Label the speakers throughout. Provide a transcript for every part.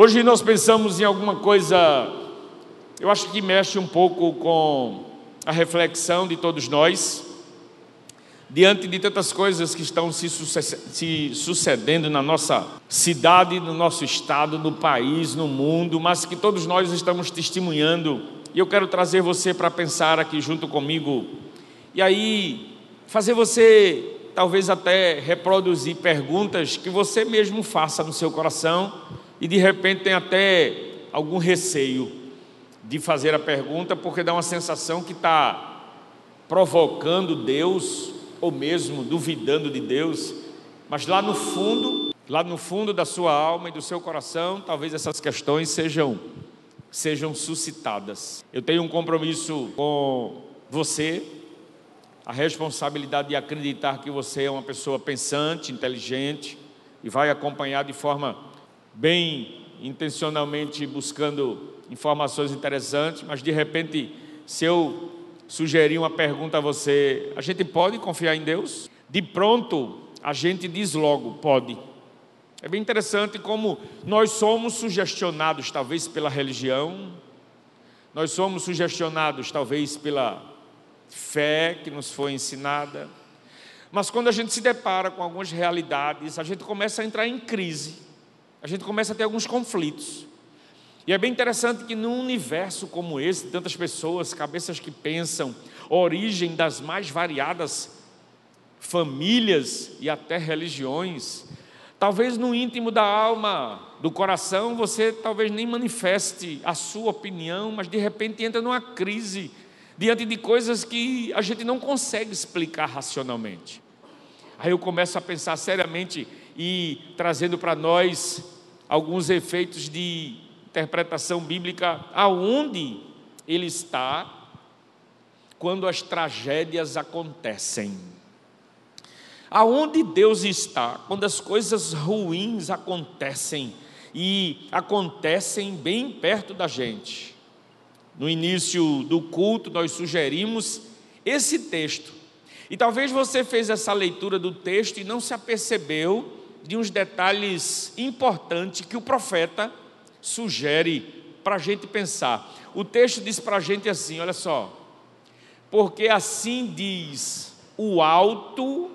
Speaker 1: Hoje nós pensamos em alguma coisa, eu acho que mexe um pouco com a reflexão de todos nós, diante de tantas coisas que estão se, sucedendo na nossa cidade, no nosso estado, no país, no mundo, mas que todos nós estamos testemunhando. E eu quero trazer você para pensar aqui junto comigo, e aí fazer você talvez até reproduzir perguntas que você mesmo faça no seu coração e de repente tem até algum receio de fazer a pergunta, porque dá uma sensação que está provocando Deus ou mesmo duvidando de Deus, mas lá no fundo, lá no fundo da sua alma e do seu coração, talvez essas questões sejam sejam suscitadas. Eu tenho um compromisso com você, a responsabilidade de acreditar que você é uma pessoa pensante, inteligente e vai acompanhar de forma bem intencionalmente buscando informações interessantes, mas de repente, se eu sugerir uma pergunta a você, a gente pode confiar em Deus? De pronto, a gente diz logo, pode. É bem interessante como nós somos sugestionados, talvez pela religião, nós somos sugestionados, talvez pela fé que nos foi ensinada. Mas quando a gente se depara com algumas realidades, a gente começa a entrar em crise, a gente começa a ter alguns conflitos. E é bem interessante que num universo como esse, tantas pessoas, cabeças que pensam, origem das mais variadas famílias e até religiões, talvez no íntimo da alma, do coração, você talvez nem manifeste a sua opinião, mas de repente entra numa crise diante de coisas que a gente não consegue explicar racionalmente. Aí eu começo a pensar seriamente e trazendo para nós alguns efeitos de interpretação bíblica aonde ele está quando as tragédias acontecem. Aonde Deus está quando as coisas ruins acontecem e acontecem bem perto da gente. No início do culto, nós sugerimos esse texto. E talvez você fez essa leitura do texto e não se apercebeu de uns detalhes importantes que o profeta sugere para a gente pensar. O texto diz para a gente assim: olha só, porque assim diz o alto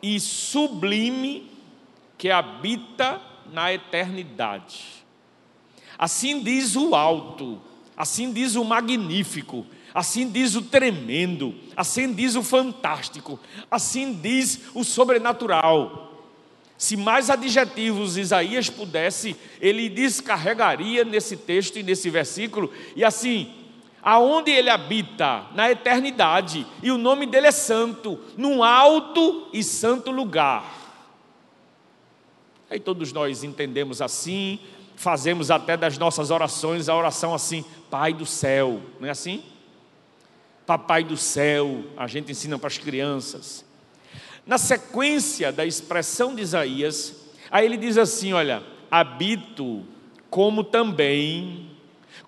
Speaker 1: e sublime que habita na eternidade. Assim diz o alto Assim diz o magnífico, assim diz o tremendo, assim diz o fantástico, assim diz o sobrenatural. Se mais adjetivos Isaías pudesse, ele descarregaria nesse texto e nesse versículo, e assim, aonde ele habita? Na eternidade, e o nome dele é santo, num alto e santo lugar. Aí todos nós entendemos assim, fazemos até das nossas orações a oração assim: Pai do céu, não é assim? Papai do céu, a gente ensina para as crianças. Na sequência da expressão de Isaías, aí ele diz assim: Olha, habito como também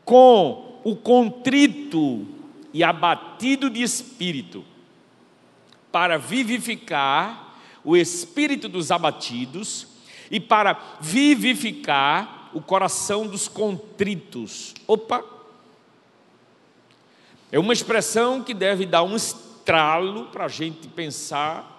Speaker 1: com o contrito e abatido de espírito, para vivificar o espírito dos abatidos e para vivificar o coração dos contritos. Opa! É uma expressão que deve dar um estralo para a gente pensar.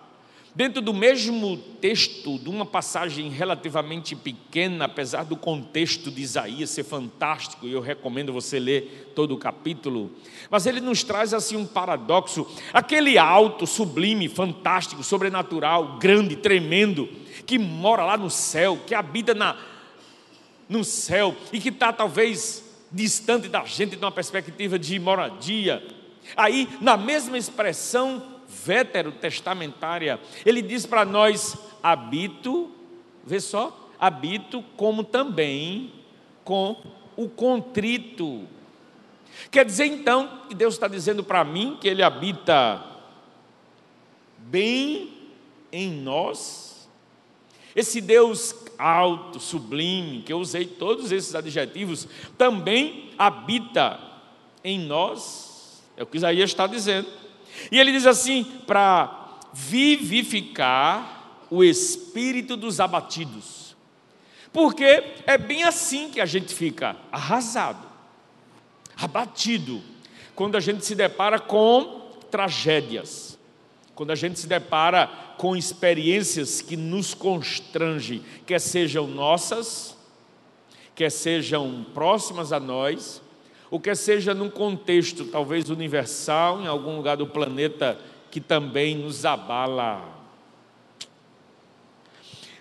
Speaker 1: Dentro do mesmo texto, de uma passagem relativamente pequena, apesar do contexto de Isaías ser fantástico, e eu recomendo você ler todo o capítulo, mas ele nos traz assim um paradoxo: aquele alto, sublime, fantástico, sobrenatural, grande, tremendo, que mora lá no céu, que habita na, no céu e que está talvez distante da gente de uma perspectiva de moradia. Aí, na mesma expressão veterotestamentária, ele diz para nós: habito, vê só, habito como também com o contrito. Quer dizer então que Deus está dizendo para mim que Ele habita bem em nós? Esse Deus alto, sublime, que eu usei todos esses adjetivos, também habita em nós. É o que Isaías está dizendo. E ele diz assim: para vivificar o espírito dos abatidos. Porque é bem assim que a gente fica arrasado, abatido, quando a gente se depara com tragédias, quando a gente se depara com experiências que nos constrangem, quer sejam nossas, quer sejam próximas a nós, ou quer seja num contexto talvez universal, em algum lugar do planeta que também nos abala.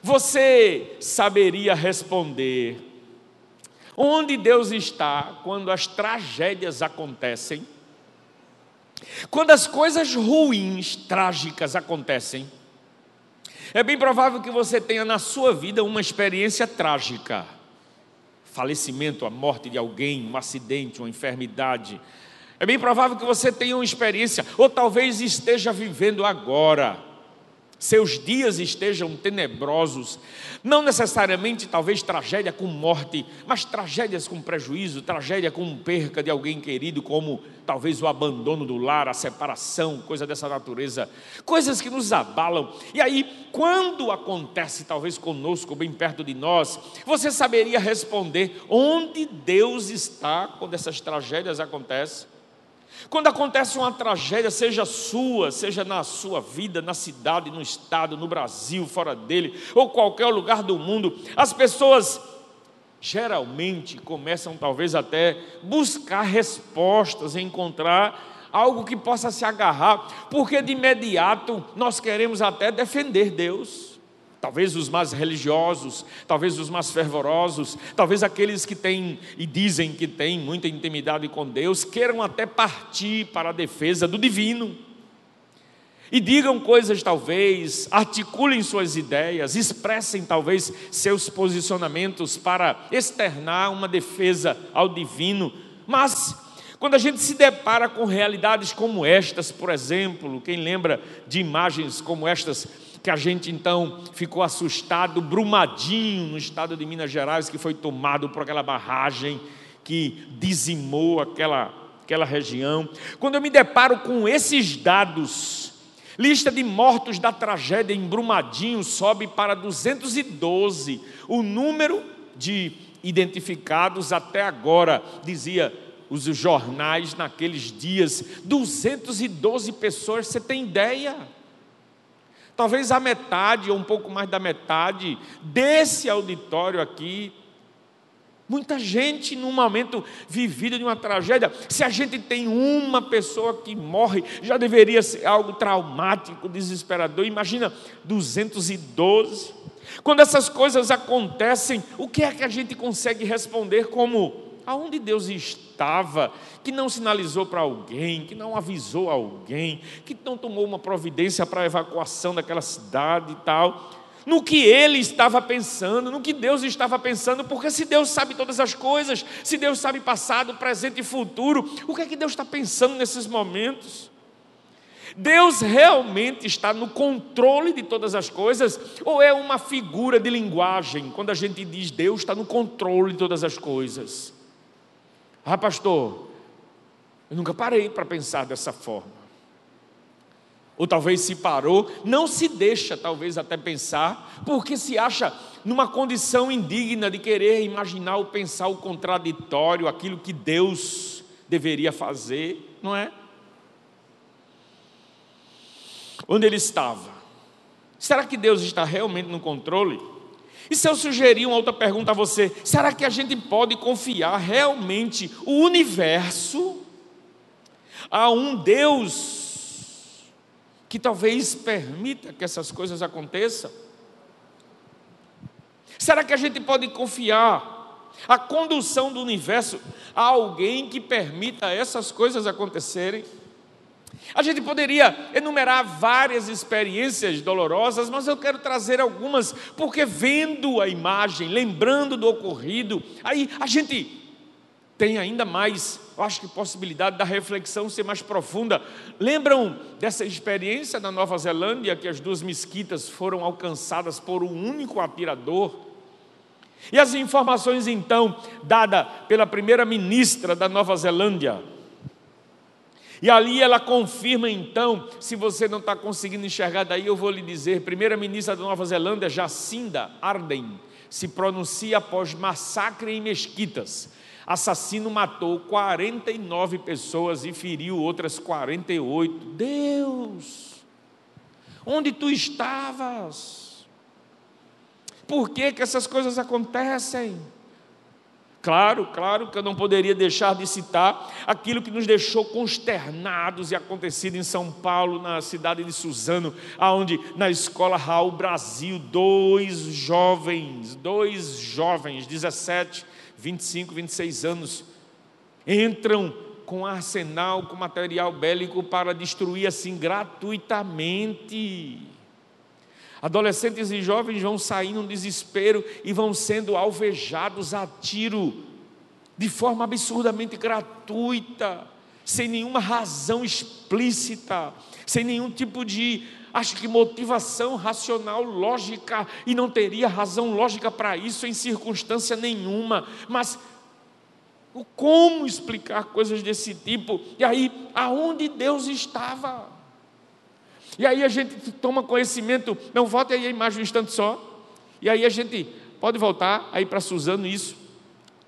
Speaker 1: Você saberia responder onde Deus está quando as tragédias acontecem? Quando as coisas ruins, trágicas acontecem? É bem provável que você tenha na sua vida uma experiência trágica. Falecimento, a morte de alguém, um acidente, uma enfermidade. É bem provável que você tenha uma experiência, ou talvez esteja vivendo agora seus dias estejam tenebrosos, não necessariamente talvez tragédia com morte, mas tragédias com prejuízo, tragédia com perca de alguém querido, como talvez o abandono do lar, a separação, coisa dessa natureza, coisas que nos abalam. E aí, quando acontece talvez conosco, bem perto de nós, você saberia responder onde Deus está quando essas tragédias acontecem? Quando acontece uma tragédia, seja sua, seja na sua vida, na cidade, no estado, no Brasil, fora dele, ou qualquer lugar do mundo, as pessoas geralmente começam talvez até buscar respostas, encontrar algo que possa se agarrar, porque de imediato nós queremos até defender Deus. Talvez os mais religiosos, talvez os mais fervorosos, talvez aqueles que têm e dizem que têm muita intimidade com Deus, queiram até partir para a defesa do divino. E digam coisas, talvez, articulem suas ideias, expressem, talvez, seus posicionamentos para externar uma defesa ao divino. Mas, quando a gente se depara com realidades como estas, por exemplo, quem lembra de imagens como estas, que a gente então ficou assustado, Brumadinho, no estado de Minas Gerais, que foi tomado por aquela barragem que dizimou aquela, aquela região. Quando eu me deparo com esses dados, lista de mortos da tragédia em Brumadinho sobe para 212. O número de identificados até agora, dizia os jornais naqueles dias, 212 pessoas, você tem ideia? Talvez a metade ou um pouco mais da metade desse auditório aqui. Muita gente num momento vivido de uma tragédia. Se a gente tem uma pessoa que morre, já deveria ser algo traumático, desesperador. Imagina 212. Quando essas coisas acontecem, o que é que a gente consegue responder como aonde Deus estava, que não sinalizou para alguém, que não avisou alguém, que não tomou uma providência para a evacuação daquela cidade e tal. No que ele estava pensando, no que Deus estava pensando, porque se Deus sabe todas as coisas, se Deus sabe passado, presente e futuro, o que é que Deus está pensando nesses momentos? Deus realmente está no controle de todas as coisas ou é uma figura de linguagem quando a gente diz Deus está no controle de todas as coisas? Ah, pastor, eu nunca parei para pensar dessa forma. Ou talvez se parou, não se deixa talvez até pensar, porque se acha numa condição indigna de querer imaginar ou pensar o contraditório, aquilo que Deus deveria fazer, não é? Onde ele estava? Será que Deus está realmente no controle? E se eu sugerir uma outra pergunta a você, será que a gente pode confiar realmente o universo a um Deus que talvez permita que essas coisas aconteçam? Será que a gente pode confiar a condução do universo a alguém que permita essas coisas acontecerem? A gente poderia enumerar várias experiências dolorosas, mas eu quero trazer algumas, porque vendo a imagem, lembrando do ocorrido, aí a gente tem ainda mais, eu acho que possibilidade da reflexão ser mais profunda. Lembram dessa experiência na Nova Zelândia, que as duas mesquitas foram alcançadas por um único atirador? E as informações então dadas pela primeira ministra da Nova Zelândia, e ali ela confirma então, se você não está conseguindo enxergar daí, eu vou lhe dizer, primeira-ministra da Nova Zelândia, Jacinda Ardern, se pronuncia após massacre em mesquitas. Assassino matou 49 pessoas e feriu outras 48. Deus, onde tu estavas? Por que, que essas coisas acontecem? Claro, claro que eu não poderia deixar de citar aquilo que nos deixou consternados e acontecido em São Paulo, na cidade de Suzano, aonde na escola Raul Brasil, dois jovens, dois jovens, 17, 25, 26 anos, entram com arsenal, com material bélico para destruir assim gratuitamente. Adolescentes e jovens vão sair num desespero e vão sendo alvejados a tiro, de forma absurdamente gratuita, sem nenhuma razão explícita, sem nenhum tipo de, acho que motivação racional, lógica, e não teria razão lógica para isso em circunstância nenhuma, mas como explicar coisas desse tipo? E aí, aonde Deus estava? E aí a gente toma conhecimento, não volte aí a imagem um instante só. E aí a gente pode voltar aí para Suzano isso.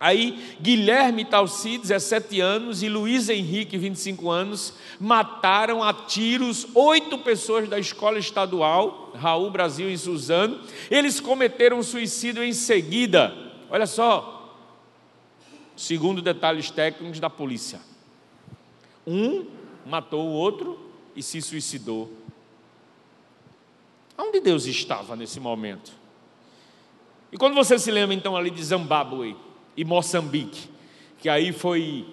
Speaker 1: Aí Guilherme Talci, 17 anos, e Luiz Henrique, 25 anos, mataram a tiros oito pessoas da escola estadual, Raul Brasil em Suzano. Eles cometeram suicídio em seguida. Olha só, segundo detalhes técnicos da polícia. Um matou o outro e se suicidou. Onde Deus estava nesse momento? E quando você se lembra então ali de Zimbábue e Moçambique, que aí foi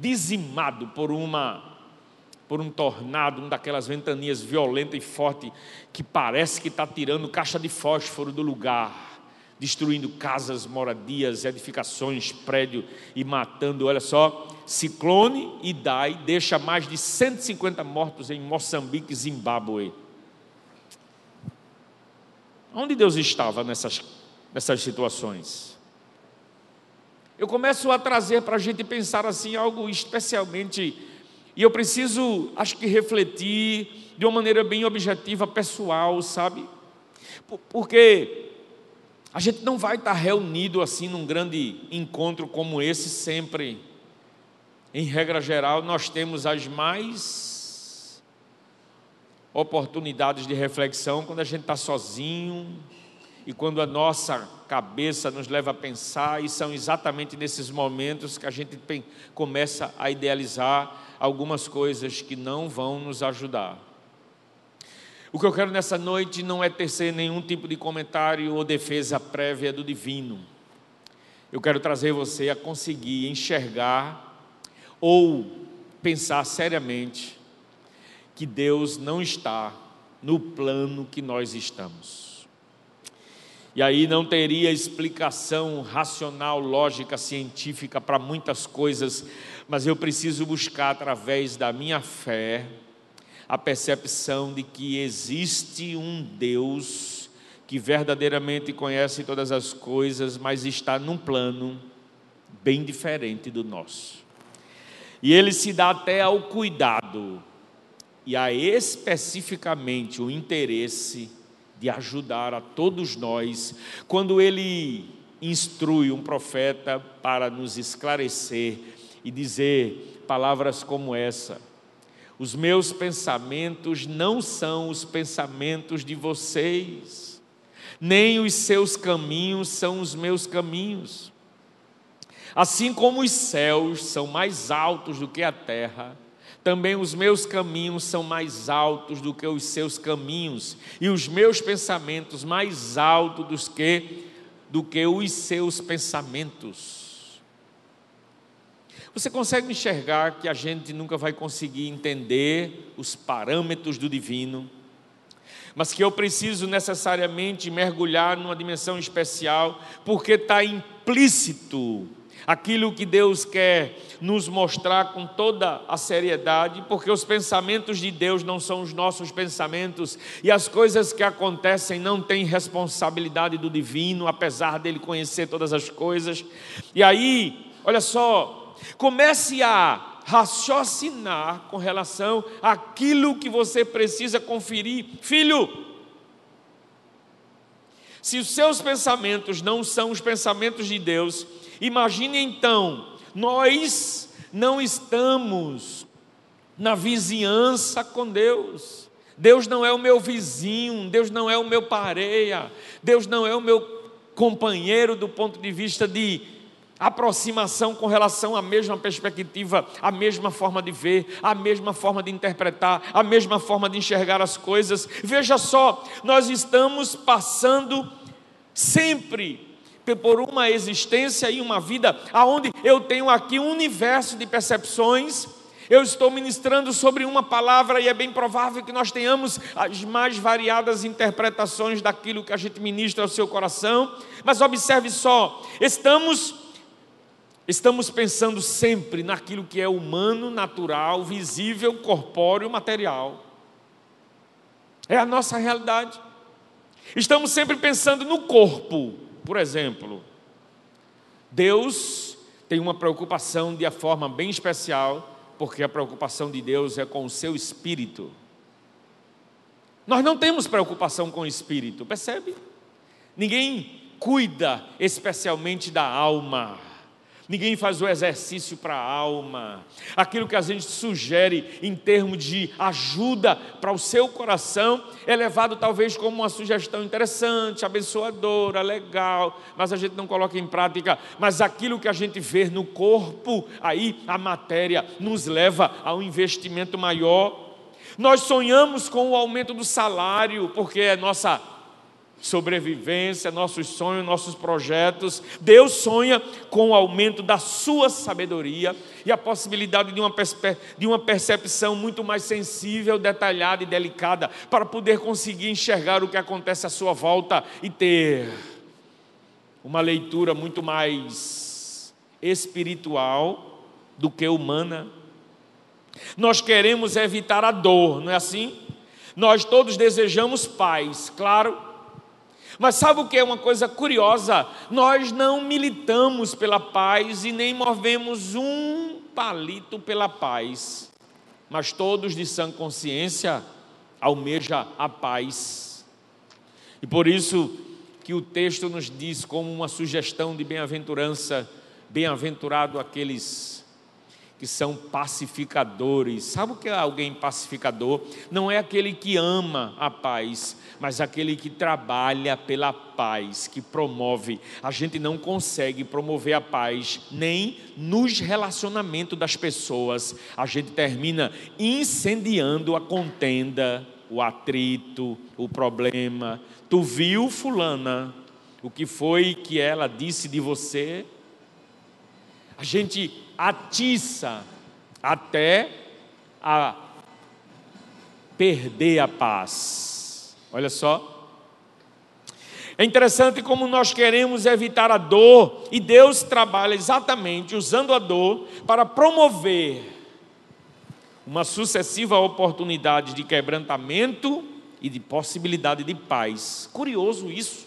Speaker 1: dizimado por uma por um tornado, uma daquelas ventanias violenta e forte que parece que está tirando caixa de fósforo do lugar, destruindo casas, moradias, edificações, prédio e matando, olha só, ciclone e Dai deixa mais de 150 mortos em Moçambique e Zimbábue. Onde Deus estava nessas, nessas situações? Eu começo a trazer para a gente pensar assim algo especialmente, e eu preciso, acho que refletir de uma maneira bem objetiva, pessoal, sabe? Porque a gente não vai estar reunido assim num grande encontro como esse sempre. Em regra geral, nós temos as mais oportunidades de reflexão quando a gente está sozinho e quando a nossa cabeça nos leva a pensar, e são exatamente nesses momentos que a gente começa a idealizar algumas coisas que não vão nos ajudar. O que eu quero nessa noite não é tecer nenhum tipo de comentário ou defesa prévia do divino. Eu quero trazer você a conseguir enxergar ou pensar seriamente que Deus não está no plano que nós estamos. E aí não teria explicação racional, lógica, científica para muitas coisas, mas eu preciso buscar através da minha fé a percepção de que existe um Deus que verdadeiramente conhece todas as coisas, mas está num plano bem diferente do nosso. E ele se dá até ao cuidado e há especificamente o interesse de ajudar a todos nós quando ele instrui um profeta para nos esclarecer e dizer palavras como essa: Os meus pensamentos não são os pensamentos de vocês, nem os seus caminhos são os meus caminhos. Assim como os céus são mais altos do que a terra, também os meus caminhos são mais altos do que os seus caminhos, e os meus pensamentos mais altos do que, do que os seus pensamentos. Você consegue enxergar que a gente nunca vai conseguir entender os parâmetros do divino, mas que eu preciso necessariamente mergulhar numa dimensão especial, porque está implícito aquilo que Deus quer nos mostrar com toda a seriedade, porque os pensamentos de Deus não são os nossos pensamentos e as coisas que acontecem não têm responsabilidade do divino, apesar dele conhecer todas as coisas. E aí, olha só, comece a raciocinar com relação àquilo que você precisa conferir. Filho, Se os seus pensamentos não são os pensamentos de Deus, imagine então, nós não estamos na vizinhança com Deus. Deus não é o meu vizinho, Deus não é o meu pareia, Deus não é o meu companheiro do ponto de vista de aproximação com relação à mesma perspectiva, à mesma forma de ver, à mesma forma de interpretar, à mesma forma de enxergar as coisas. Veja só, nós estamos passando sempre por uma existência e uma vida aonde eu tenho aqui um universo de percepções eu estou ministrando sobre uma palavra e é bem provável que nós tenhamos as mais variadas interpretações daquilo que a gente ministra ao seu coração, mas observe só, estamos estamos pensando sempre naquilo que é humano, natural, visível, corpóreo, material. É a nossa realidade. Estamos sempre pensando no corpo, por exemplo. Deus tem uma preocupação de forma bem especial porque a preocupação de Deus é com o seu espírito. Nós não temos preocupação com o espírito, percebe? Ninguém cuida especialmente da alma. Ninguém faz o exercício para a alma. Aquilo que a gente sugere em termos de ajuda para o seu coração é levado talvez como uma sugestão interessante, abençoadora, legal, mas a gente não coloca em prática. Mas aquilo que a gente vê no corpo, aí a matéria nos leva a um investimento maior. Nós sonhamos com o aumento do salário, porque é nossa sobrevivência, nossos sonhos, nossos projetos. Deus sonha com o aumento da sua sabedoria e a possibilidade de uma, de uma percepção muito mais sensível, detalhada e delicada para poder conseguir enxergar o que acontece à sua volta e ter uma leitura muito mais espiritual do que humana. Nós queremos evitar a dor, não é assim? Nós todos desejamos paz, claro, mas sabe o que é uma coisa curiosa? Nós não militamos pela paz e nem movemos um palito pela paz, mas todos de sã consciência almeja a paz. E por isso que o texto nos diz como uma sugestão de bem-aventurança, bem-aventurado aqueles que são pacificadores. Sabe o que é alguém pacificador? Não é aquele que ama a paz, mas aquele que trabalha pela paz, que promove. A gente não consegue promover a paz nem nos relacionamentos das pessoas. A gente termina incendiando a contenda, o atrito, o problema. Tu viu fulana? O que foi que ela disse de você? A gente atiça até a perder a paz. Olha só. É interessante como nós queremos evitar a dor e Deus trabalha exatamente usando a dor para promover uma sucessiva oportunidade de quebrantamento e de possibilidade de paz. Curioso isso.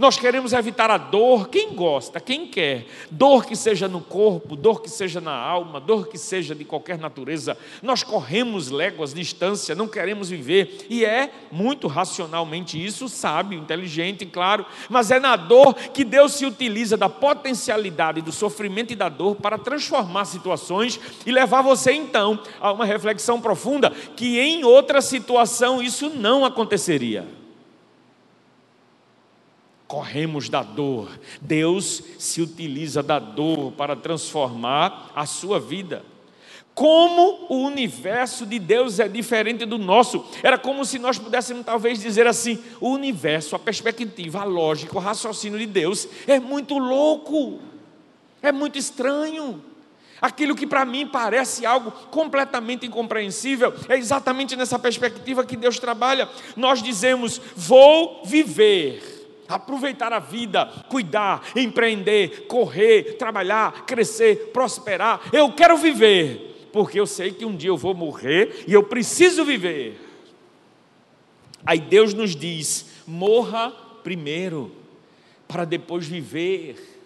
Speaker 1: Nós queremos evitar a dor, quem gosta, quem quer, dor que seja no corpo, dor que seja na alma, dor que seja de qualquer natureza. Nós corremos léguas distância, não queremos viver, e é muito racionalmente isso, sábio, inteligente, claro, mas é na dor que Deus se utiliza da potencialidade do sofrimento e da dor para transformar situações e levar você então a uma reflexão profunda que em outra situação isso não aconteceria corremos da dor. Deus se utiliza da dor para transformar a sua vida. Como o universo de Deus é diferente do nosso. Era como se nós pudéssemos talvez dizer assim: o universo, a perspectiva, a lógica, o raciocínio de Deus é muito louco, é muito estranho. Aquilo que para mim parece algo completamente incompreensível, é exatamente nessa perspectiva que Deus trabalha. Nós dizemos: vou viver aproveitar a vida, cuidar, empreender, correr, trabalhar, crescer, prosperar. Eu quero viver, porque eu sei que um dia eu vou morrer e eu preciso viver. Aí Deus nos diz: morra primeiro, para depois viver.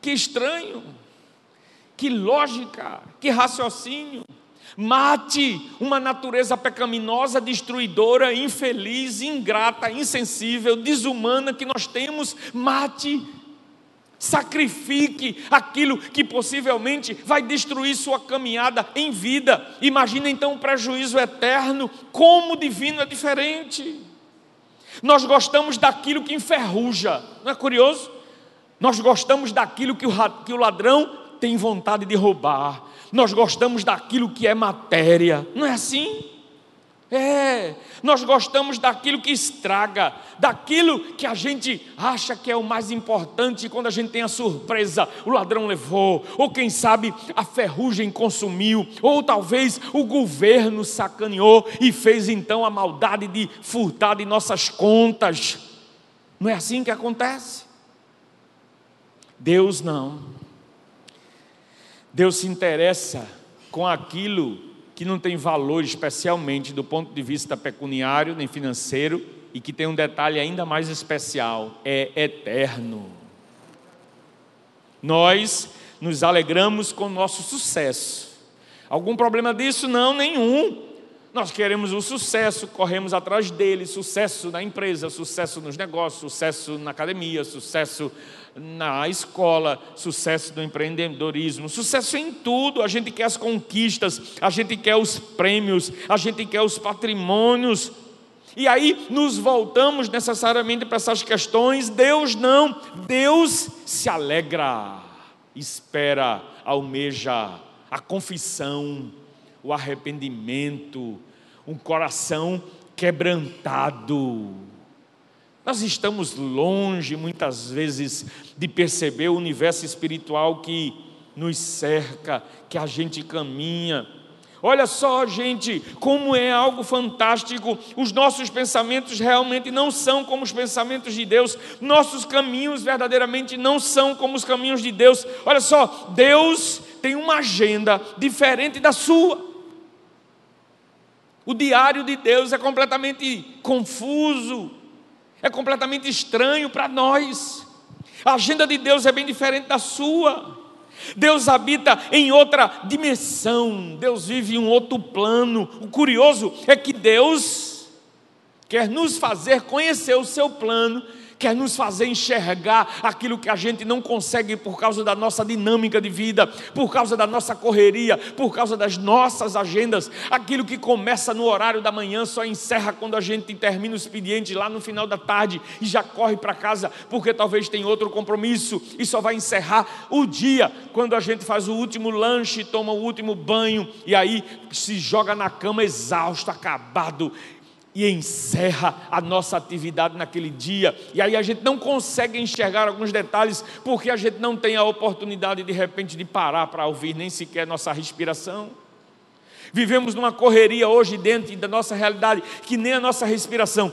Speaker 1: Que estranho, que lógica, que raciocínio. Mate uma natureza pecaminosa, destruidora, infeliz, ingrata, insensível, desumana que nós temos. Mate Sacrifique aquilo que possivelmente vai destruir sua caminhada em vida. Imagina então um prejuízo eterno. Como o divino é diferente. Nós gostamos daquilo que enferruja, não é curioso? Nós gostamos daquilo que o ladrão tem vontade de roubar. Nós gostamos daquilo que é matéria, não é assim? É, nós gostamos daquilo que estraga, daquilo que a gente acha que é o mais importante, quando a gente tem a surpresa, o ladrão levou, ou quem sabe a ferrugem consumiu, ou talvez o governo sacaneou e fez então a maldade de furtar de nossas contas. Não é assim que acontece? Deus não. Deus se interessa com aquilo que não tem valor especialmente do ponto de vista pecuniário nem financeiro e que tem um detalhe ainda mais especial: é eterno. Nós nos alegramos com o nosso sucesso. Algum problema disso? Não, nenhum. Nós queremos o sucesso, corremos atrás dele, sucesso na empresa, sucesso nos negócios, sucesso na academia, sucesso na escola, sucesso no empreendedorismo, sucesso em tudo. A gente quer as conquistas, a gente quer os prêmios, a gente quer os patrimônios. E aí nos voltamos necessariamente para essas questões. Deus não, Deus se alegra, espera, almeja a confissão, o arrependimento, um coração quebrantado. Nós estamos longe, muitas vezes, de perceber o universo espiritual que nos cerca, que a gente caminha. Olha só, gente, como é algo fantástico. Os nossos pensamentos realmente não são como os pensamentos de Deus. Nossos caminhos verdadeiramente não são como os caminhos de Deus. Olha só, Deus tem uma agenda diferente da sua. O diário de Deus é completamente confuso, é completamente estranho para nós. A agenda de Deus é bem diferente da sua. Deus habita em outra dimensão, Deus vive em um outro plano. O curioso é que Deus quer nos fazer conhecer o seu plano quer nos fazer enxergar aquilo que a gente não consegue por causa da nossa dinâmica de vida, por causa da nossa correria, por causa das nossas agendas. Aquilo que começa no horário da manhã só encerra quando a gente termina o expediente lá no final da tarde e já corre para casa, porque talvez tem outro compromisso e só vai encerrar o dia quando a gente faz o último lanche, toma o último banho e aí se joga na cama exausto, acabado e encerra a nossa atividade naquele dia. E aí a gente não consegue enxergar alguns detalhes porque a gente não tem a oportunidade de repente de parar para ouvir nem sequer nossa respiração. Vivemos numa correria hoje dentro da nossa realidade que nem a nossa respiração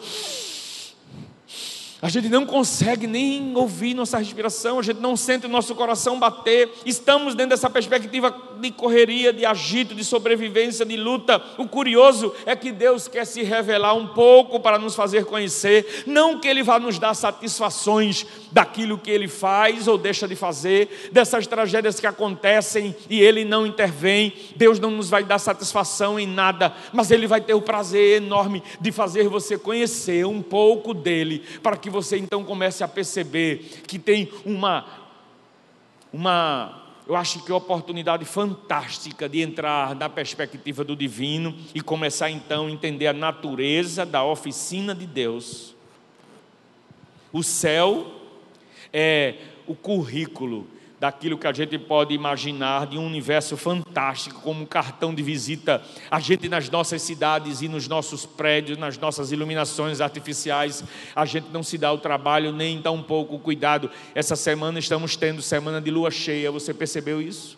Speaker 1: a gente não consegue nem ouvir nossa respiração, a gente não sente o nosso coração bater. Estamos dentro dessa perspectiva de correria, de agito, de sobrevivência, de luta. O curioso é que Deus quer se revelar um pouco para nos fazer conhecer, não que Ele vá nos dar satisfações daquilo que Ele faz ou deixa de fazer, dessas tragédias que acontecem e Ele não intervém. Deus não nos vai dar satisfação em nada, mas Ele vai ter o prazer enorme de fazer você conhecer um pouco dele, para que você então comece a perceber que tem uma, uma, eu acho que oportunidade fantástica de entrar na perspectiva do divino e começar então a entender a natureza da oficina de Deus. O céu é o currículo daquilo que a gente pode imaginar de um universo fantástico, como um cartão de visita, a gente nas nossas cidades e nos nossos prédios, nas nossas iluminações artificiais, a gente não se dá o trabalho nem dá um pouco o cuidado. Essa semana estamos tendo semana de lua cheia, você percebeu isso?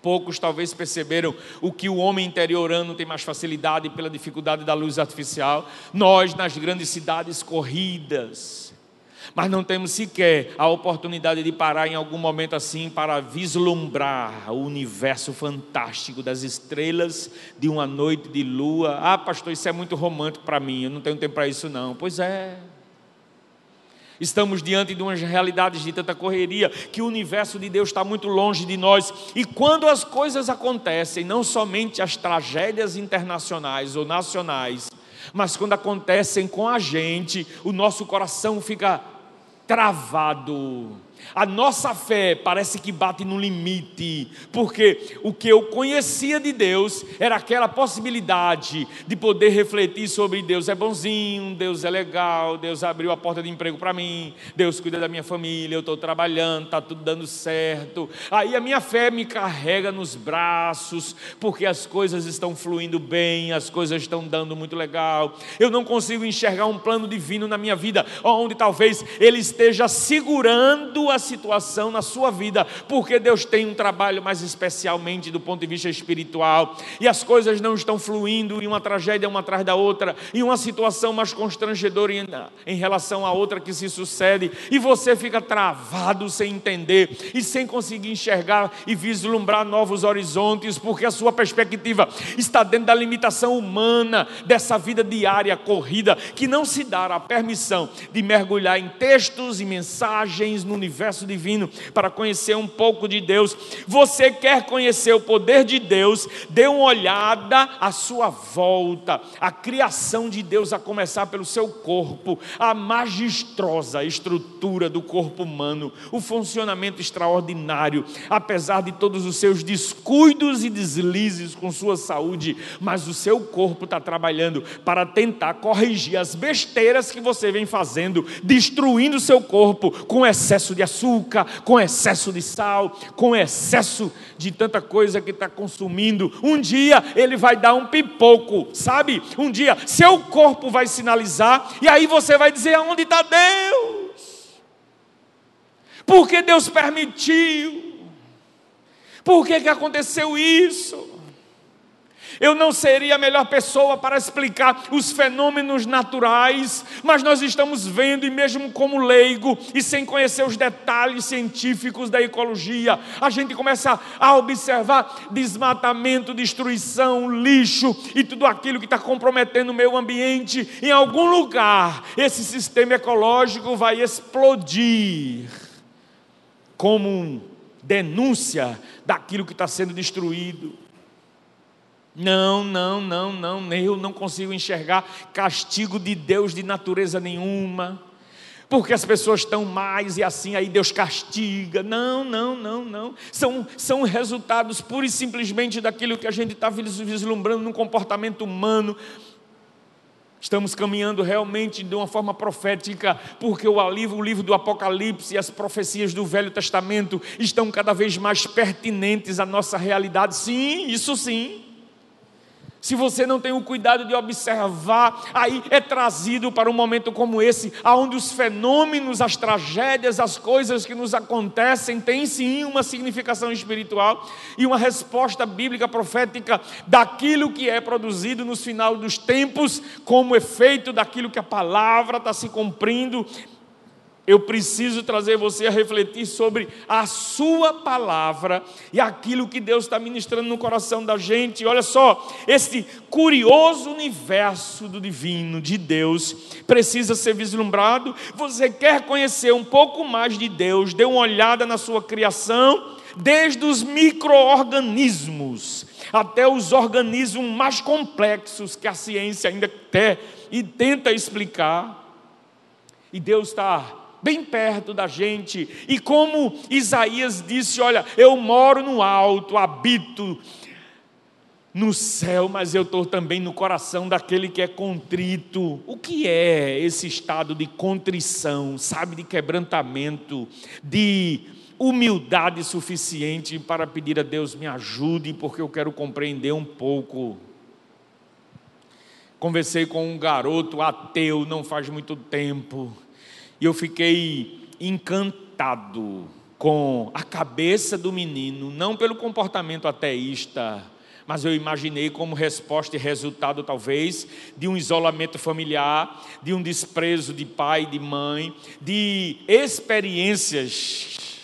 Speaker 1: Poucos talvez perceberam o que o homem interiorano tem mais facilidade pela dificuldade da luz artificial. Nós, nas grandes cidades corridas, mas não temos sequer a oportunidade de parar em algum momento assim para vislumbrar o universo fantástico das estrelas de uma noite de lua. Ah, pastor, isso é muito romântico para mim, eu não tenho tempo para isso não. Pois é. Estamos diante de umas realidades de tanta correria que o universo de Deus está muito longe de nós. E quando as coisas acontecem, não somente as tragédias internacionais ou nacionais, mas quando acontecem com a gente, o nosso coração fica travado a nossa fé parece que bate no limite, porque o que eu conhecia de Deus era aquela possibilidade de poder refletir sobre Deus é bonzinho, Deus é legal, Deus abriu a porta de emprego para mim, Deus cuida da minha família, eu estou trabalhando, está tudo dando certo. Aí a minha fé me carrega nos braços, porque as coisas estão fluindo bem, as coisas estão dando muito legal. Eu não consigo enxergar um plano divino na minha vida, onde talvez Ele esteja segurando a situação na sua vida, porque Deus tem um trabalho mais especialmente do ponto de vista espiritual, e as coisas não estão fluindo, e uma tragédia uma atrás da outra, e uma situação mais constrangedora em, em relação à outra que se sucede, e você fica travado sem entender e sem conseguir enxergar e vislumbrar novos horizontes, porque a sua perspectiva está dentro da limitação humana dessa vida diária corrida, que não se dá a permissão de mergulhar em textos e mensagens no universo universo divino para conhecer um pouco de Deus. Você quer conhecer o poder de Deus? Dê uma olhada à sua volta, a criação de Deus, a começar pelo seu corpo, a magistrosa estrutura do corpo humano, o funcionamento extraordinário, apesar de todos os seus descuidos e deslizes com sua saúde, mas o seu corpo está trabalhando para tentar corrigir as besteiras que você vem fazendo, destruindo seu corpo com excesso de açúcar com excesso de sal, com excesso de tanta coisa que está consumindo. Um dia ele vai dar um pipoco, sabe? Um dia seu corpo vai sinalizar, e aí você vai dizer: aonde está Deus? Porque Deus permitiu? Por que, que aconteceu isso? Eu não seria a melhor pessoa para explicar os fenômenos naturais, mas nós estamos vendo, e mesmo como leigo, e sem conhecer os detalhes científicos da ecologia, a gente começa a observar desmatamento, destruição, lixo e tudo aquilo que está comprometendo o meio ambiente. Em algum lugar, esse sistema ecológico vai explodir como denúncia daquilo que está sendo destruído. Não, não, não, não, eu não consigo enxergar castigo de Deus de natureza nenhuma, porque as pessoas estão mais e assim aí Deus castiga. Não, não, não, não. São, são resultados pura e simplesmente daquilo que a gente está vislumbrando no comportamento humano. Estamos caminhando realmente de uma forma profética, porque o livro, o livro do Apocalipse e as profecias do Velho Testamento estão cada vez mais pertinentes à nossa realidade. Sim, isso sim. Se você não tem o cuidado de observar, aí é trazido para um momento como esse, onde os fenômenos, as tragédias, as coisas que nos acontecem têm sim uma significação espiritual e uma resposta bíblica profética daquilo que é produzido nos final dos tempos, como efeito daquilo que a palavra está se cumprindo eu preciso trazer você a refletir sobre a Sua palavra e aquilo que Deus está ministrando no coração da gente. Olha só, este curioso universo do divino, de Deus, precisa ser vislumbrado. Você quer conhecer um pouco mais de Deus, dê uma olhada na sua criação, desde os micro-organismos até os organismos mais complexos que a ciência ainda quer e tenta explicar. E Deus está bem perto da gente. E como Isaías disse: Olha, eu moro no alto, habito no céu, mas eu estou também no coração daquele que é contrito. O que é esse estado de contrição, sabe, de quebrantamento, de humildade suficiente para pedir a Deus me ajude, porque eu quero compreender um pouco. Conversei com um garoto ateu não faz muito tempo. E eu fiquei encantado com a cabeça do menino, não pelo comportamento ateísta, mas eu imaginei como resposta e resultado, talvez, de um isolamento familiar, de um desprezo de pai de mãe, de experiências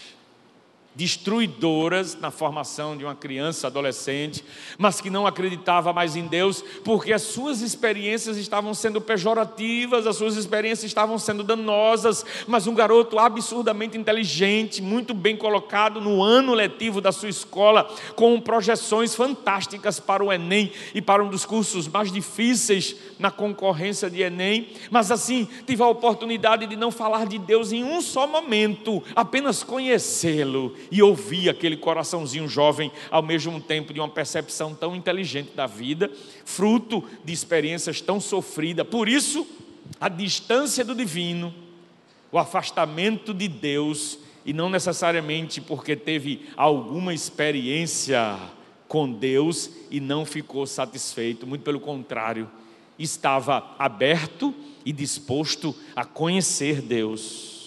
Speaker 1: destruidoras na formação de uma criança, adolescente, mas que não acreditava mais em Deus, porque as suas experiências estavam sendo pejorativas, as suas experiências estavam sendo danosas, mas um garoto absurdamente inteligente, muito bem colocado no ano letivo da sua escola, com projeções fantásticas para o Enem e para um dos cursos mais difíceis na concorrência de Enem, mas assim, tive a oportunidade de não falar de Deus em um só momento, apenas conhecê-lo e ouvir aquele coraçãozinho jovem, ao mesmo tempo de uma percepção tão inteligente da vida, fruto de experiências tão sofridas. Por isso, a distância do divino, o afastamento de Deus, e não necessariamente porque teve alguma experiência com Deus e não ficou satisfeito, muito pelo contrário, estava aberto e disposto a conhecer Deus.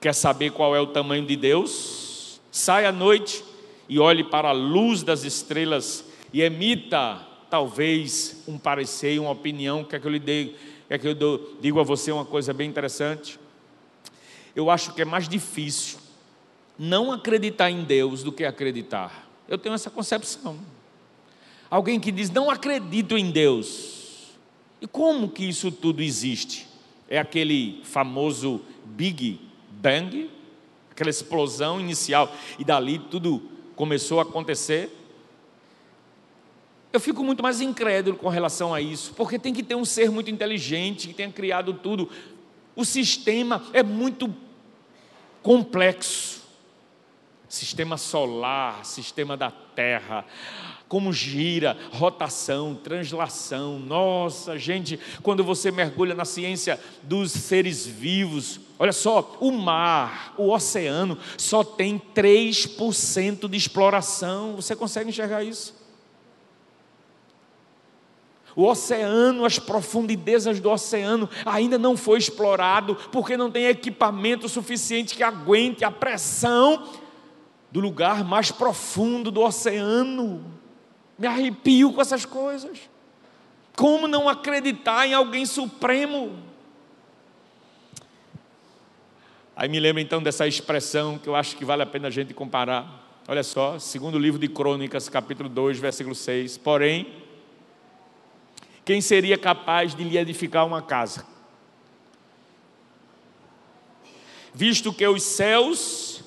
Speaker 1: Quer saber qual é o tamanho de Deus? Saia à noite e olhe para a luz das estrelas e emita, talvez, um parecer, uma opinião. Quer que eu lhe dê, quer que eu diga a você uma coisa bem interessante? Eu acho que é mais difícil não acreditar em Deus do que acreditar. Eu tenho essa concepção. Alguém que diz, não acredito em Deus. E como que isso tudo existe? É aquele famoso Big bang, aquela explosão inicial, e dali tudo começou a acontecer. Eu fico muito mais incrédulo com relação a isso, porque tem que ter um ser muito inteligente que tenha criado tudo. O sistema é muito complexo. Sistema solar, sistema da Terra, como gira, rotação, translação. Nossa, gente, quando você mergulha na ciência dos seres vivos, olha só, o mar, o oceano, só tem 3% de exploração. Você consegue enxergar isso? O oceano, as profundezas do oceano ainda não foi explorado, porque não tem equipamento suficiente que aguente a pressão do lugar mais profundo do oceano. Me arrepio com essas coisas. Como não acreditar em alguém supremo? Aí me lembro então dessa expressão que eu acho que vale a pena a gente comparar. Olha só, segundo livro de Crônicas, capítulo 2, versículo 6. Porém, quem seria capaz de lhe edificar uma casa? Visto que os céus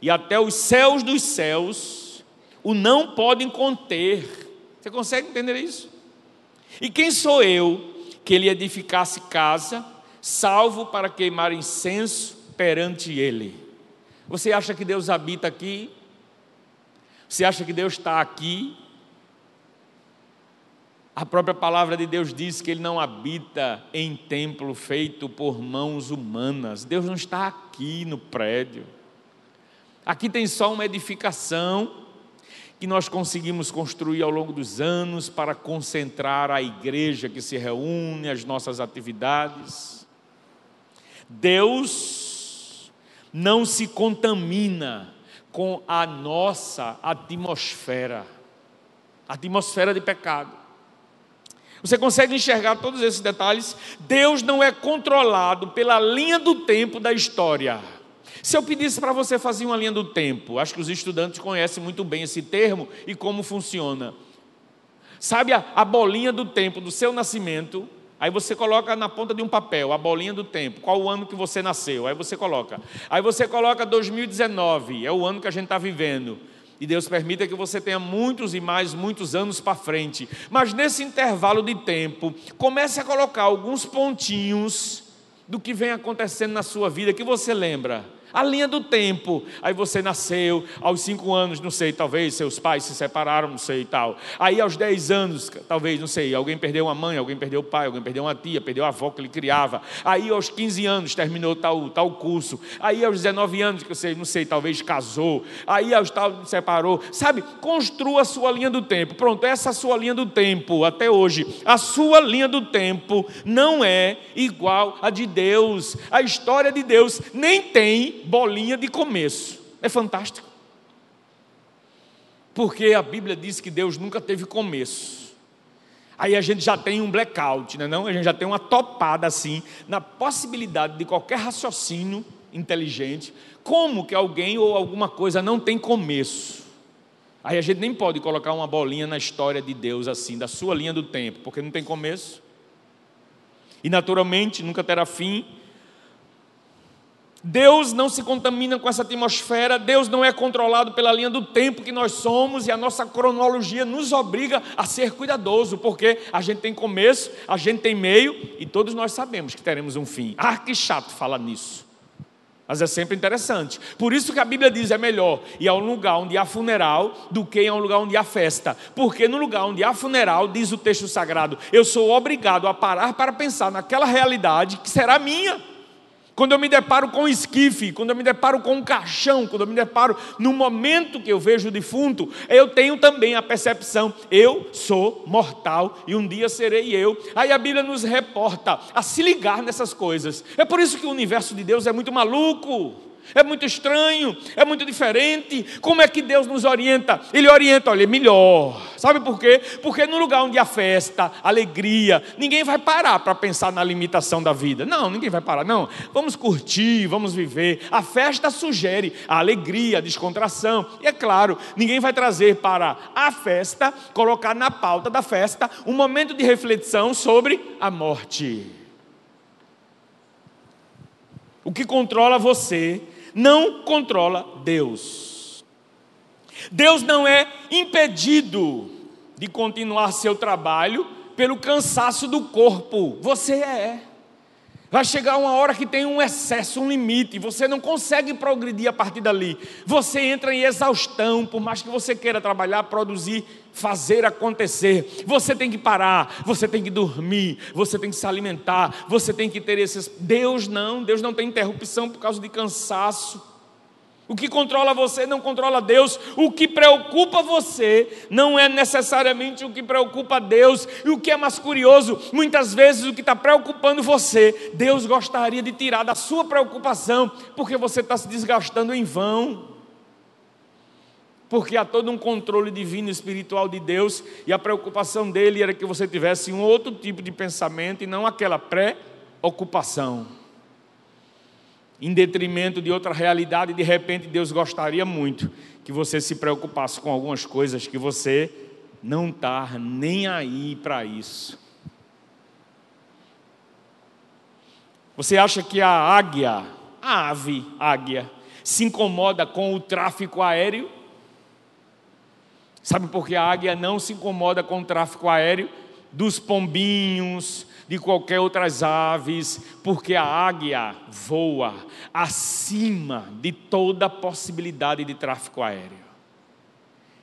Speaker 1: e até os céus dos céus o não podem conter. Você consegue entender isso? E quem sou eu que ele edificasse casa, salvo para queimar incenso perante ele? Você acha que Deus habita aqui? Você acha que Deus está aqui? A própria palavra de Deus diz que Ele não habita em templo feito por mãos humanas. Deus não está aqui no prédio. Aqui tem só uma edificação que nós conseguimos construir ao longo dos anos para concentrar a igreja que se reúne, as nossas atividades. Deus não se contamina com a nossa atmosfera, atmosfera de pecado. Você consegue enxergar todos esses detalhes? Deus não é controlado pela linha do tempo da história. Se eu pedisse para você fazer uma linha do tempo, acho que os estudantes conhecem muito bem esse termo e como funciona. Sabe a, a bolinha do tempo do seu nascimento? Aí você coloca na ponta de um papel a bolinha do tempo, qual o ano que você nasceu? Aí você coloca. Aí você coloca 2019, é o ano que a gente está vivendo. E Deus permita que você tenha muitos e mais muitos anos para frente. Mas nesse intervalo de tempo, comece a colocar alguns pontinhos do que vem acontecendo na sua vida que você lembra a linha do tempo. Aí você nasceu, aos cinco anos, não sei, talvez seus pais se separaram, não sei e tal. Aí aos dez anos, talvez, não sei, alguém perdeu uma mãe, alguém perdeu o pai, alguém perdeu uma tia, perdeu a avó que ele criava. Aí aos 15 anos terminou tal, tal curso. Aí aos 19 anos, que você, não sei, talvez casou. Aí aos tal, separou. Sabe, construa a sua linha do tempo. Pronto, essa é sua linha do tempo até hoje. A sua linha do tempo não é igual a de Deus. A história de Deus nem tem bolinha de começo. É fantástico. Porque a Bíblia diz que Deus nunca teve começo. Aí a gente já tem um blackout, né, não? A gente já tem uma topada assim na possibilidade de qualquer raciocínio inteligente. Como que alguém ou alguma coisa não tem começo? Aí a gente nem pode colocar uma bolinha na história de Deus assim, da sua linha do tempo, porque não tem começo. E naturalmente nunca terá fim. Deus não se contamina com essa atmosfera, Deus não é controlado pela linha do tempo que nós somos e a nossa cronologia nos obriga a ser cuidadoso, porque a gente tem começo, a gente tem meio e todos nós sabemos que teremos um fim. Ah, que chato falar nisso. Mas é sempre interessante. Por isso que a Bíblia diz é melhor ir a um lugar onde há funeral do que ir a um lugar onde há festa. Porque no lugar onde há funeral, diz o texto sagrado, eu sou obrigado a parar para pensar naquela realidade que será minha. Quando eu me deparo com um esquife, quando eu me deparo com um caixão, quando eu me deparo no momento que eu vejo o defunto, eu tenho também a percepção: eu sou mortal e um dia serei eu. Aí a Bíblia nos reporta a se ligar nessas coisas. É por isso que o universo de Deus é muito maluco. É muito estranho, é muito diferente. Como é que Deus nos orienta? Ele orienta, olha, melhor. Sabe por quê? Porque no lugar onde há festa, alegria, ninguém vai parar para pensar na limitação da vida. Não, ninguém vai parar. Não, vamos curtir, vamos viver. A festa sugere a alegria, a descontração. E é claro, ninguém vai trazer para a festa, colocar na pauta da festa, um momento de reflexão sobre a morte. O que controla você não controla Deus. Deus não é impedido de continuar seu trabalho pelo cansaço do corpo. Você é. Vai chegar uma hora que tem um excesso, um limite, você não consegue progredir a partir dali. Você entra em exaustão, por mais que você queira trabalhar, produzir, fazer acontecer. Você tem que parar, você tem que dormir, você tem que se alimentar, você tem que ter esses. Deus não, Deus não tem interrupção por causa de cansaço. O que controla você não controla Deus. O que preocupa você não é necessariamente o que preocupa Deus. E o que é mais curioso, muitas vezes o que está preocupando você, Deus gostaria de tirar da sua preocupação, porque você está se desgastando em vão. Porque há todo um controle divino espiritual de Deus, e a preocupação dele era que você tivesse um outro tipo de pensamento e não aquela pré-ocupação em detrimento de outra realidade, de repente Deus gostaria muito que você se preocupasse com algumas coisas que você não está nem aí para isso. Você acha que a águia, a ave águia, se incomoda com o tráfico aéreo? Sabe por que a águia não se incomoda com o tráfico aéreo? Dos pombinhos, de qualquer outras aves, porque a águia voa acima de toda possibilidade de tráfego aéreo.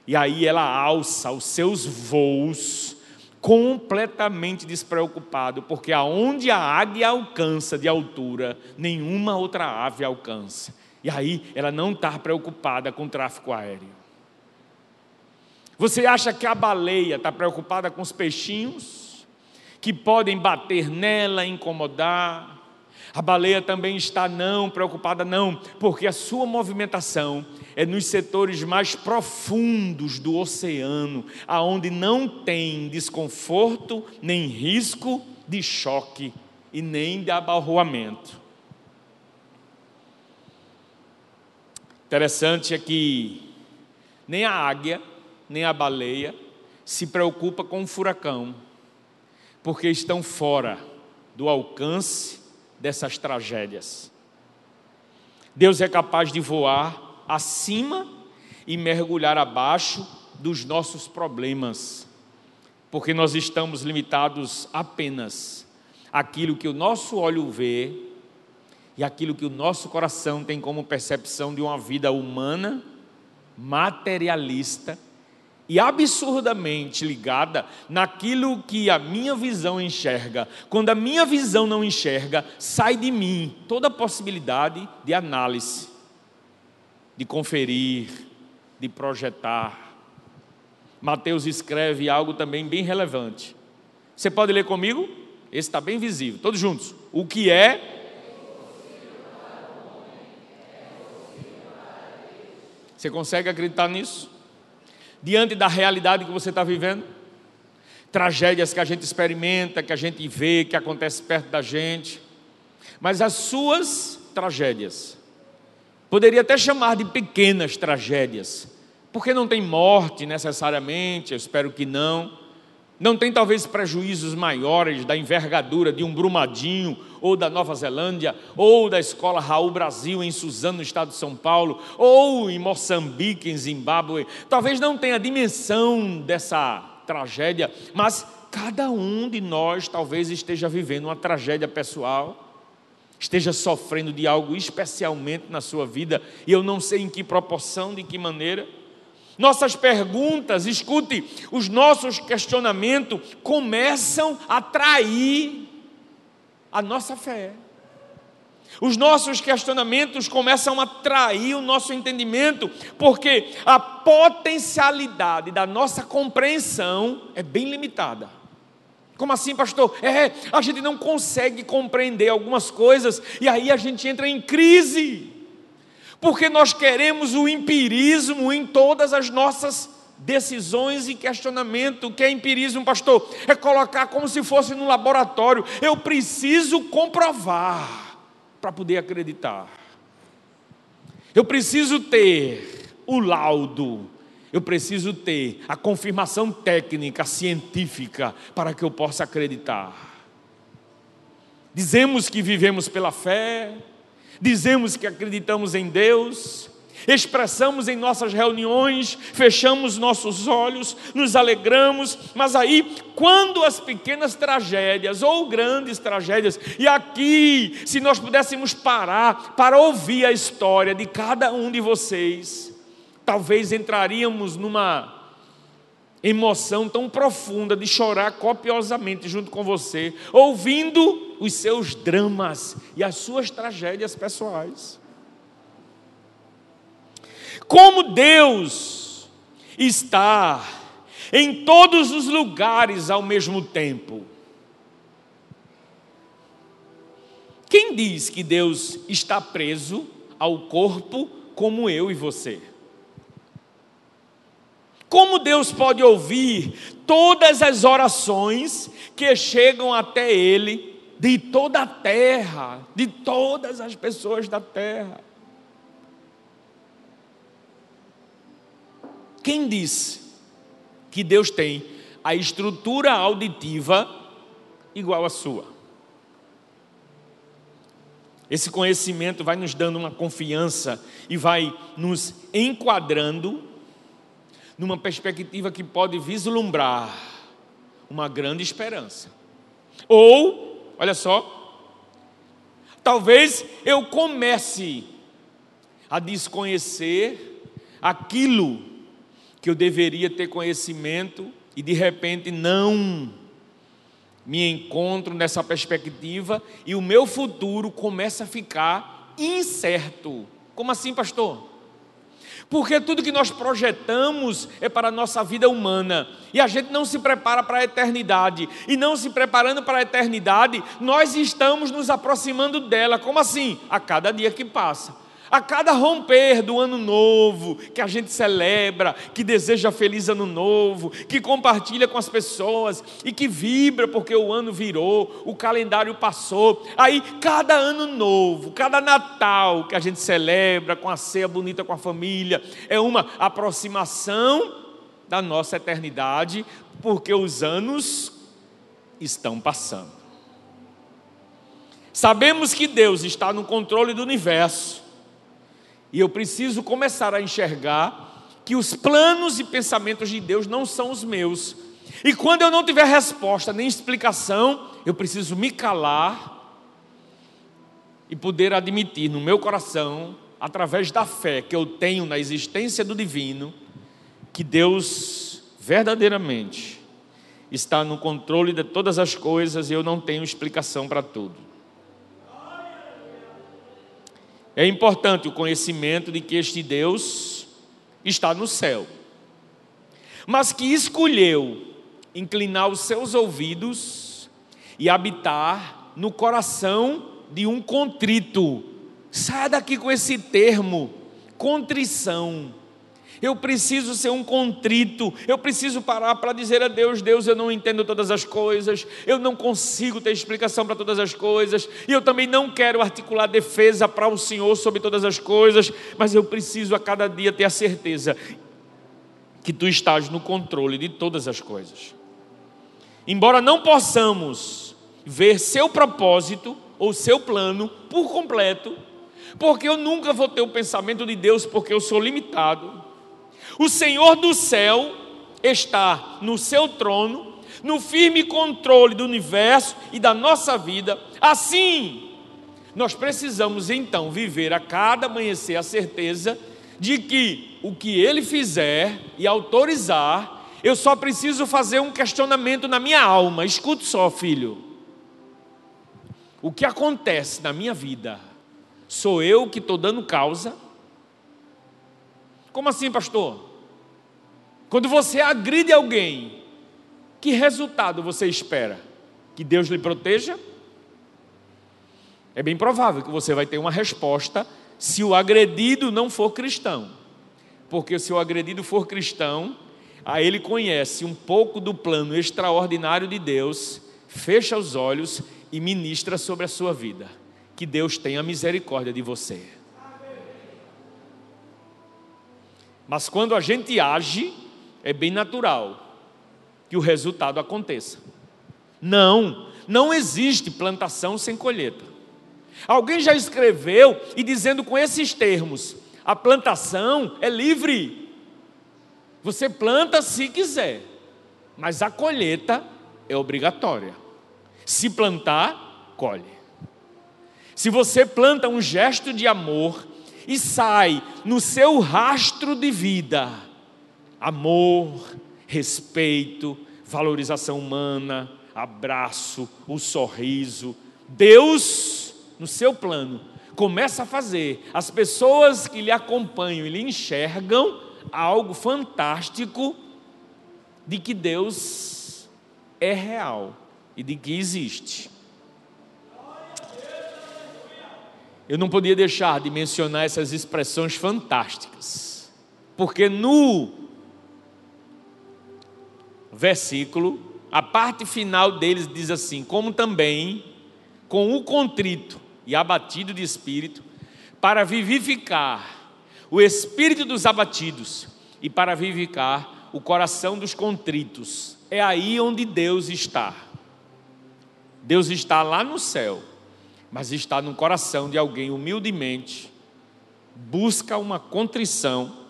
Speaker 1: E aí ela alça os seus voos completamente despreocupado, porque aonde a águia alcança de altura, nenhuma outra ave alcança. E aí ela não está preocupada com o tráfego aéreo. Você acha que a baleia está preocupada com os peixinhos? Que podem bater nela, incomodar. A baleia também está não preocupada não, porque a sua movimentação é nos setores mais profundos do oceano, aonde não tem desconforto, nem risco de choque e nem de abarroamento. Interessante é que nem a águia, nem a baleia se preocupa com o furacão porque estão fora do alcance dessas tragédias. Deus é capaz de voar acima e mergulhar abaixo dos nossos problemas, porque nós estamos limitados apenas àquilo que o nosso olho vê e aquilo que o nosso coração tem como percepção de uma vida humana, materialista e absurdamente ligada naquilo que a minha visão enxerga. Quando a minha visão não enxerga, sai de mim toda a possibilidade de análise, de conferir, de projetar. Mateus escreve algo também bem relevante. Você pode ler comigo? Esse está bem visível, todos juntos. O que é Você consegue acreditar nisso? Diante da realidade que você está vivendo? Tragédias que a gente experimenta, que a gente vê, que acontece perto da gente. Mas as suas tragédias. Poderia até chamar de pequenas tragédias, porque não tem morte necessariamente, eu espero que não. Não tem talvez prejuízos maiores da envergadura de um Brumadinho, ou da Nova Zelândia, ou da escola Raul Brasil em Suzano, no estado de São Paulo, ou em Moçambique, em Zimbábue. Talvez não tenha a dimensão dessa tragédia, mas cada um de nós talvez esteja vivendo uma tragédia pessoal, esteja sofrendo de algo especialmente na sua vida, e eu não sei em que proporção, de que maneira. Nossas perguntas, escute, os nossos questionamentos começam a trair a nossa fé. Os nossos questionamentos começam a trair o nosso entendimento, porque a potencialidade da nossa compreensão é bem limitada. Como assim, pastor? É, a gente não consegue compreender algumas coisas e aí a gente entra em crise porque nós queremos o empirismo em todas as nossas decisões e questionamento. O que é empirismo, pastor? É colocar como se fosse no laboratório. Eu preciso comprovar para poder acreditar. Eu preciso ter o laudo. Eu preciso ter a confirmação técnica, científica, para que eu possa acreditar. Dizemos que vivemos pela fé, dizemos que acreditamos em Deus, expressamos em nossas reuniões, fechamos nossos olhos, nos alegramos, mas aí, quando as pequenas tragédias ou grandes tragédias, e aqui, se nós pudéssemos parar para ouvir a história de cada um de vocês, talvez entraríamos numa emoção tão profunda de chorar copiosamente junto com você, ouvindo os seus dramas e as suas tragédias pessoais. Como Deus está em todos os lugares ao mesmo tempo. Quem diz que Deus está preso ao corpo como eu e você? Como Deus pode ouvir todas as orações que chegam até Ele de toda a terra, de todas as pessoas da terra? Quem disse que Deus tem a estrutura auditiva igual à sua? Esse conhecimento vai nos dando uma confiança e vai nos enquadrando numa perspectiva que pode vislumbrar uma grande esperança. Ou, olha só, talvez eu comece a desconhecer aquilo que eu deveria ter conhecimento e de repente não me encontro nessa perspectiva e o meu futuro começa a ficar incerto. Como assim, pastor? Porque tudo que nós projetamos é para a nossa vida humana. E a gente não se prepara para a eternidade. E não se preparando para a eternidade, nós estamos nos aproximando dela. Como assim? A cada dia que passa. A cada romper do ano novo, que a gente celebra, que deseja feliz ano novo, que compartilha com as pessoas e que vibra porque o ano virou, o calendário passou. Aí, cada ano novo, cada Natal que a gente celebra com a ceia bonita com a família, é uma aproximação da nossa eternidade, porque os anos estão passando. Sabemos que Deus está no controle do universo e eu preciso começar a enxergar que os planos e pensamentos de Deus não são os meus. E quando eu não tiver resposta nem explicação, eu preciso me calar e poder admitir no meu coração, através da fé que eu tenho na existência do divino, que Deus verdadeiramente está no controle de todas as coisas e eu não tenho explicação para tudo. É importante o conhecimento de que este Deus está no céu, mas que escolheu inclinar os seus ouvidos e habitar no coração de um contrito. Saia daqui com esse termo, contrição. Eu preciso ser um contrito, eu preciso parar para dizer a Deus: Deus, eu não entendo todas as coisas, eu não consigo ter explicação para todas as coisas, e eu também não quero articular defesa para o Senhor sobre todas as coisas, mas eu preciso a cada dia ter a certeza que tu estás no controle de todas as coisas. Embora não possamos ver seu propósito ou seu plano por completo, porque eu nunca vou ter o pensamento de Deus, porque eu sou limitado o Senhor do céu está no seu trono, no firme controle do universo e da nossa vida. Assim, nós precisamos então viver a cada amanhecer a certeza de que o que Ele fizer e autorizar, eu só preciso fazer um questionamento na minha alma. Escute só, filho. O que acontece na minha vida? Sou eu que estou dando causa? Como assim, pastor? Quando você agride alguém, que resultado você espera? Que Deus lhe proteja? É bem provável que você vai ter uma resposta se o agredido não for cristão. Porque se o agredido for cristão, aí ele conhece um pouco do plano extraordinário de Deus, fecha os olhos e ministra sobre a sua vida. Que Deus tenha misericórdia de você. Mas quando a gente age, é bem natural que o resultado aconteça. Não, não existe plantação sem colheita. Alguém já escreveu e dizendo com esses termos: a plantação é livre. Você planta se quiser, mas a colheita é obrigatória. Se plantar, colhe. Se você planta um gesto de amor e sai no seu rastro de vida, amor, respeito, valorização humana, abraço, o sorriso. Deus, no seu plano, começa a fazer as pessoas que lhe acompanham e lhe enxergam algo fantástico de que Deus é real e de que existe. Eu não podia deixar de mencionar essas expressões fantásticas, porque no versículo, a parte final deles diz assim: como também com o contrito e abatido de espírito, para vivificar o espírito dos abatidos e para vivificar o coração dos contritos. É aí onde Deus está. Deus está lá no céu, mas está no coração de alguém humildemente, busca uma contrição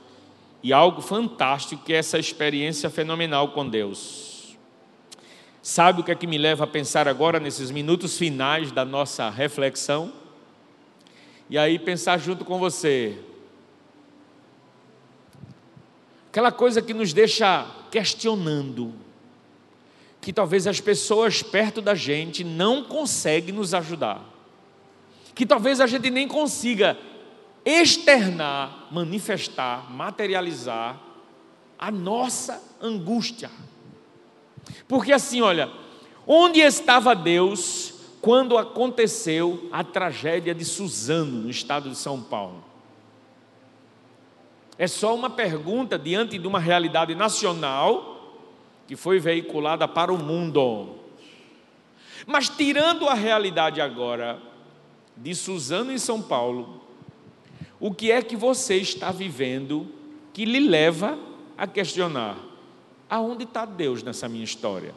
Speaker 1: e algo fantástico que é essa experiência fenomenal com Deus. Sabe o que é que me leva a pensar agora nesses minutos finais da nossa reflexão? E aí pensar junto com você. Aquela coisa que nos deixa questionando, que talvez as pessoas perto da gente não conseguem nos ajudar, que talvez a gente nem consiga externar, manifestar, materializar a nossa angústia. Porque assim, olha, onde estava Deus quando aconteceu a tragédia de Suzano, no estado de São Paulo? É só uma pergunta diante de uma realidade nacional que foi veiculada para o mundo. Mas tirando a realidade agora de Suzano em São Paulo, o que é que você está vivendo que lhe leva a questionar: aonde está Deus nessa minha história?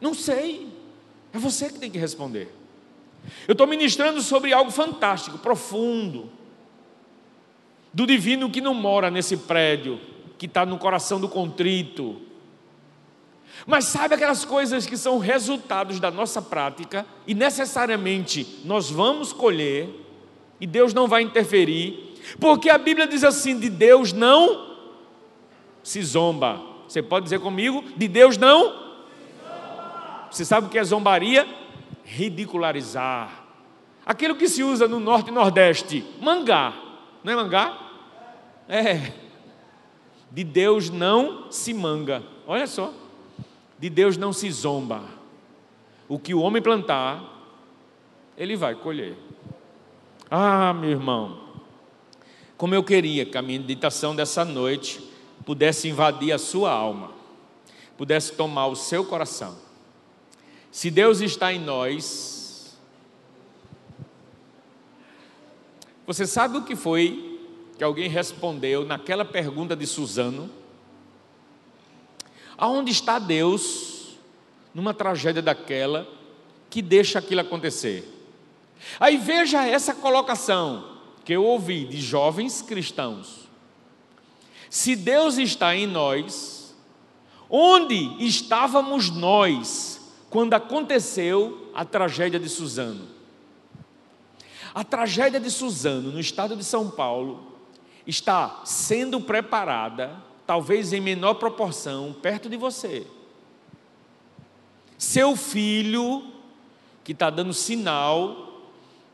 Speaker 1: Não sei, é você que tem que responder. Eu estou ministrando sobre algo fantástico, profundo, do divino que não mora nesse prédio, que está no coração do contrito. Mas sabe aquelas coisas que são resultados da nossa prática e necessariamente nós vamos colher e Deus não vai interferir, porque a Bíblia diz assim: de Deus não se zomba. Você pode dizer comigo? De Deus não? Você sabe o que é zombaria? Ridicularizar. Aquilo que se usa no norte e nordeste, mangá. Não é mangá? É. De Deus não se manga. Olha só. De Deus não se zomba. O que o homem plantar, ele vai colher. Ah, meu irmão, Como eu queria que a meditação dessa noite pudesse invadir a sua alma, pudesse tomar o seu coração. Se Deus está em nós, você sabe o que foi que alguém respondeu naquela pergunta de Suzano? Aonde está Deus numa tragédia daquela que deixa aquilo acontecer? Aí veja essa colocação que eu ouvi de jovens cristãos. Se Deus está em nós, onde estávamos nós quando aconteceu a tragédia de Suzano? A tragédia de Suzano, no estado de São Paulo, está sendo preparada, talvez em menor proporção, perto de você. Seu filho, que está dando sinal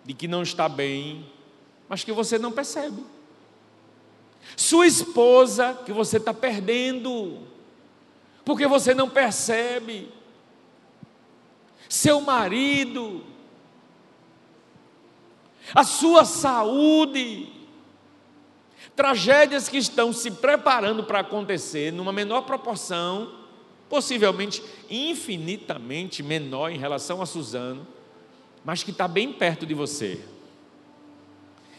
Speaker 1: de que não está bem, mas que você não percebe. Sua esposa, que você está perdendo, porque você não percebe. Seu marido, a sua saúde, tragédias que estão se preparando para acontecer numa menor proporção, possivelmente infinitamente menor em relação a Suzano, mas que está bem perto de você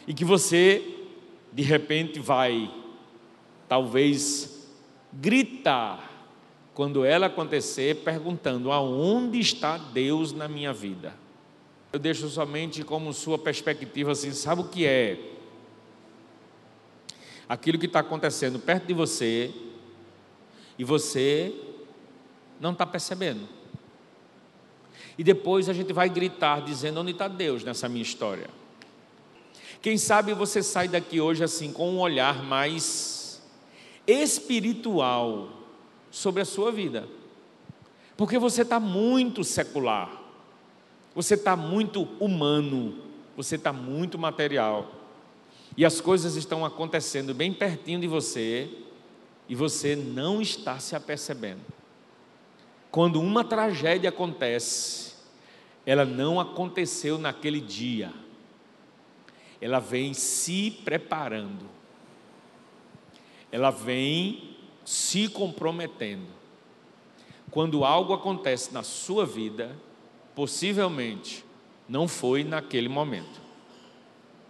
Speaker 1: e que você, de repente, vai, talvez, gritar quando ela acontecer, perguntando: aonde está Deus na minha vida? Eu deixo somente como sua perspectiva assim: sabe o que é? Aquilo que está acontecendo perto de você e você não está percebendo. E depois a gente vai gritar dizendo: onde está Deus nessa minha história? Quem sabe você sai daqui hoje assim com um olhar mais espiritual sobre a sua vida, porque você está muito secular, você está muito humano, você está muito material, e as coisas estão acontecendo bem pertinho de você e você não está se apercebendo. Quando uma tragédia acontece, ela não aconteceu naquele dia ela vem se preparando, ela vem se comprometendo. Quando algo acontece na sua vida, possivelmente não foi naquele momento,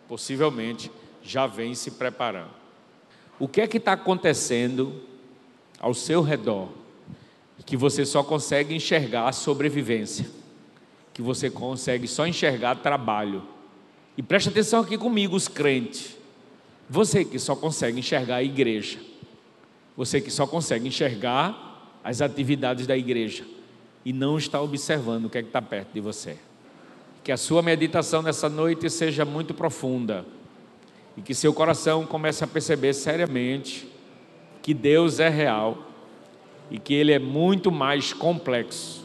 Speaker 1: possivelmente já vem se preparando. O que é que está acontecendo ao seu redor que você só consegue enxergar a sobrevivência, que você consegue só enxergar trabalho? E preste atenção aqui comigo, os crentes. Você que só consegue enxergar a igreja. Você que só consegue enxergar as atividades da igreja. E não está observando o que é que está perto de você. Que a sua meditação nessa noite seja muito profunda. E que seu coração comece a perceber seriamente que Deus é real e que Ele é muito mais complexo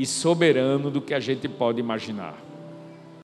Speaker 1: e soberano do que a gente pode imaginar.